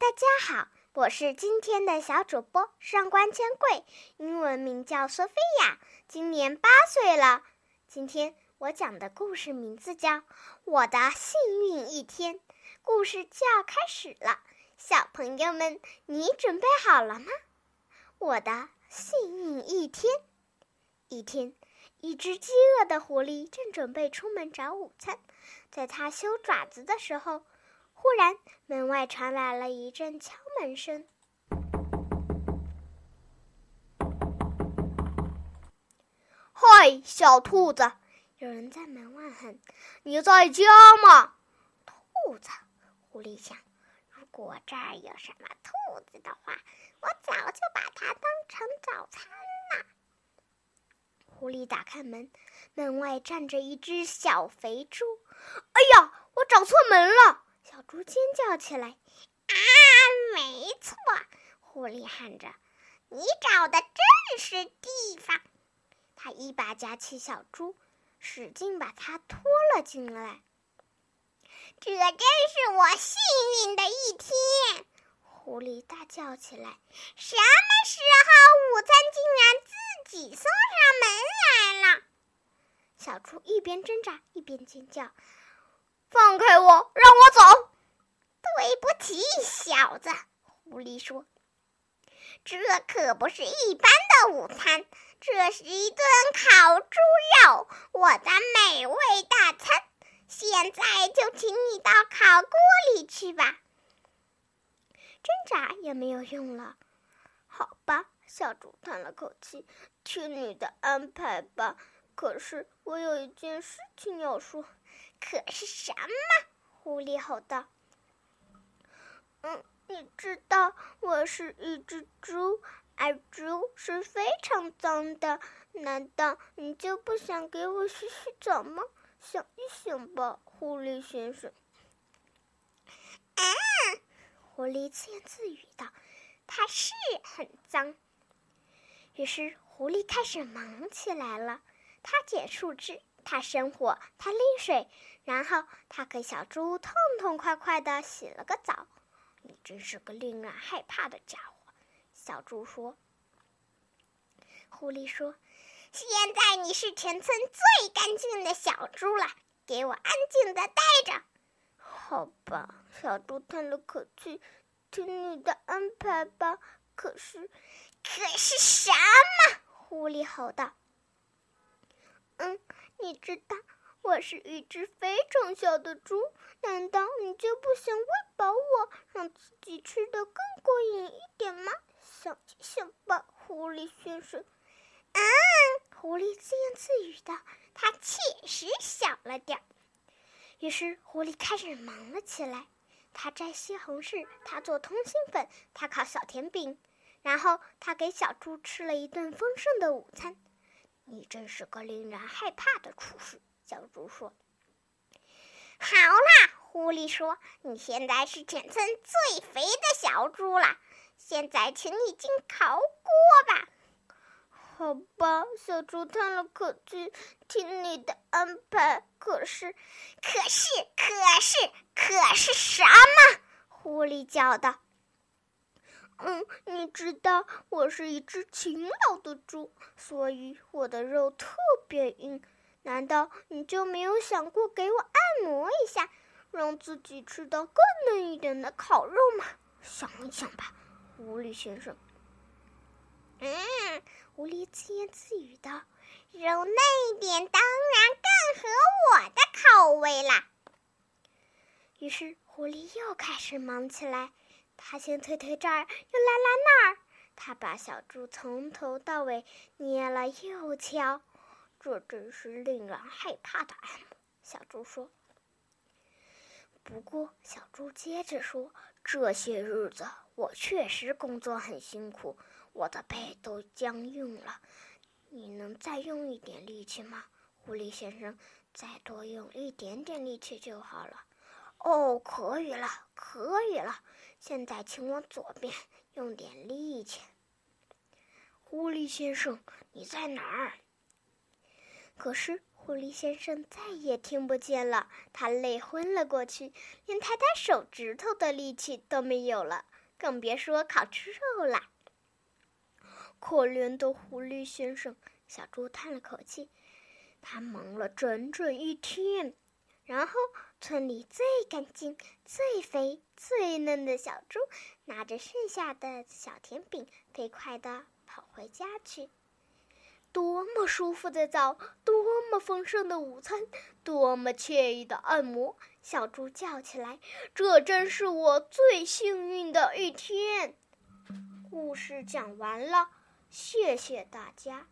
大家好，我是今天的小主播上官千贵，英文名叫索菲亚，今年八岁了。今天我讲的故事名字叫《我的幸运一天》，故事就要开始了，小朋友们，你准备好了吗？我的幸运一天，一天，一只饥饿的狐狸正准备出门找午餐，在它修爪子的时候。忽然，门外传来了一阵敲门声。“嗨，小兔子！”有人在门外喊，“你在家吗？”兔子，狐狸想：“如果这儿有什么兔子的话，我早就把它当成早餐了。”狐狸打开门，门外站着一只小肥猪。“哎呀，我找错门了！”小猪尖叫起来：“啊，没错！”狐狸喊着，“你找的正是地方。”他一把夹起小猪，使劲把它拖了进来。这真是我幸运的一天！狐狸大叫起来：“什么时候午餐竟然自己送上门来了？”小猪一边挣扎一边尖叫。放开我，让我走！对不起，小子，狐狸说：“这可不是一般的午餐，这是一顿烤猪肉，我的美味大餐。现在就请你到烤锅里去吧。”挣扎也没有用了。好吧，小猪叹了口气：“听你的安排吧。可是我有一件事情要说。”可是什么？狐狸吼道：“嗯，你知道我是一只猪，而猪是非常脏的。难道你就不想给我洗洗澡吗？想一想吧，狐狸先生。”啊！狐狸自言自语道：“它是很脏。”于是狐狸开始忙起来了，它捡树枝。他生火，他拎水，然后他给小猪痛痛快快的洗了个澡。你真是个令人害怕的家伙，小猪说。狐狸说：“现在你是全村最干净的小猪了，给我安静的待着。”好吧，小猪叹了口气：“听你的安排吧。”可是，可是什么？狐狸吼道：“嗯。”你知道我是一只非常小的猪，难道你就不想喂饱我，让自己吃的更过瘾一点吗？想就想吧，狐狸先生。嗯，狐狸自言自语道：“它确实小了点儿。”于是狐狸开始忙了起来。他摘西红柿，他做通心粉，他烤小甜饼，然后他给小猪吃了一顿丰盛的午餐。你真是个令人害怕的厨师，小猪说。好啦，狐狸说：“你现在是全村最肥的小猪了，现在请你进烤锅吧。”好吧，小猪叹了口气：“听你的安排。”可是，可是，可是，可是什么？狐狸叫道。嗯，你知道我是一只勤劳的猪，所以我的肉特别硬。难道你就没有想过给我按摩一下，让自己吃到更嫩一点的烤肉吗？想一想吧，狐狸先生。嗯，狐狸自言自语道：“肉嫩一点，当然更合我的口味啦。”于是，狐狸又开始忙起来。他先推推这儿，又拉拉那儿。他把小猪从头到尾捏了又敲，这真是令人害怕的按摩。小猪说。不过，小猪接着说：“这些日子我确实工作很辛苦，我的背都僵硬了。你能再用一点力气吗，狐狸先生？再多用一点点力气就好了。”哦，可以了，可以了。现在，请往左边用点力气。狐狸先生，你在哪儿？可是狐狸先生再也听不见了，他累昏了过去，连抬抬手指头的力气都没有了，更别说烤吃肉了。可怜的狐狸先生，小猪叹了口气。他忙了整整一天，然后村里最干净、最肥、最嫩的小猪拿着剩下的小甜饼，飞快地跑回家去。多么舒服的澡，多么丰盛的午餐，多么惬意的按摩！小猪叫起来：“这真是我最幸运的一天！”故事讲完了，谢谢大家。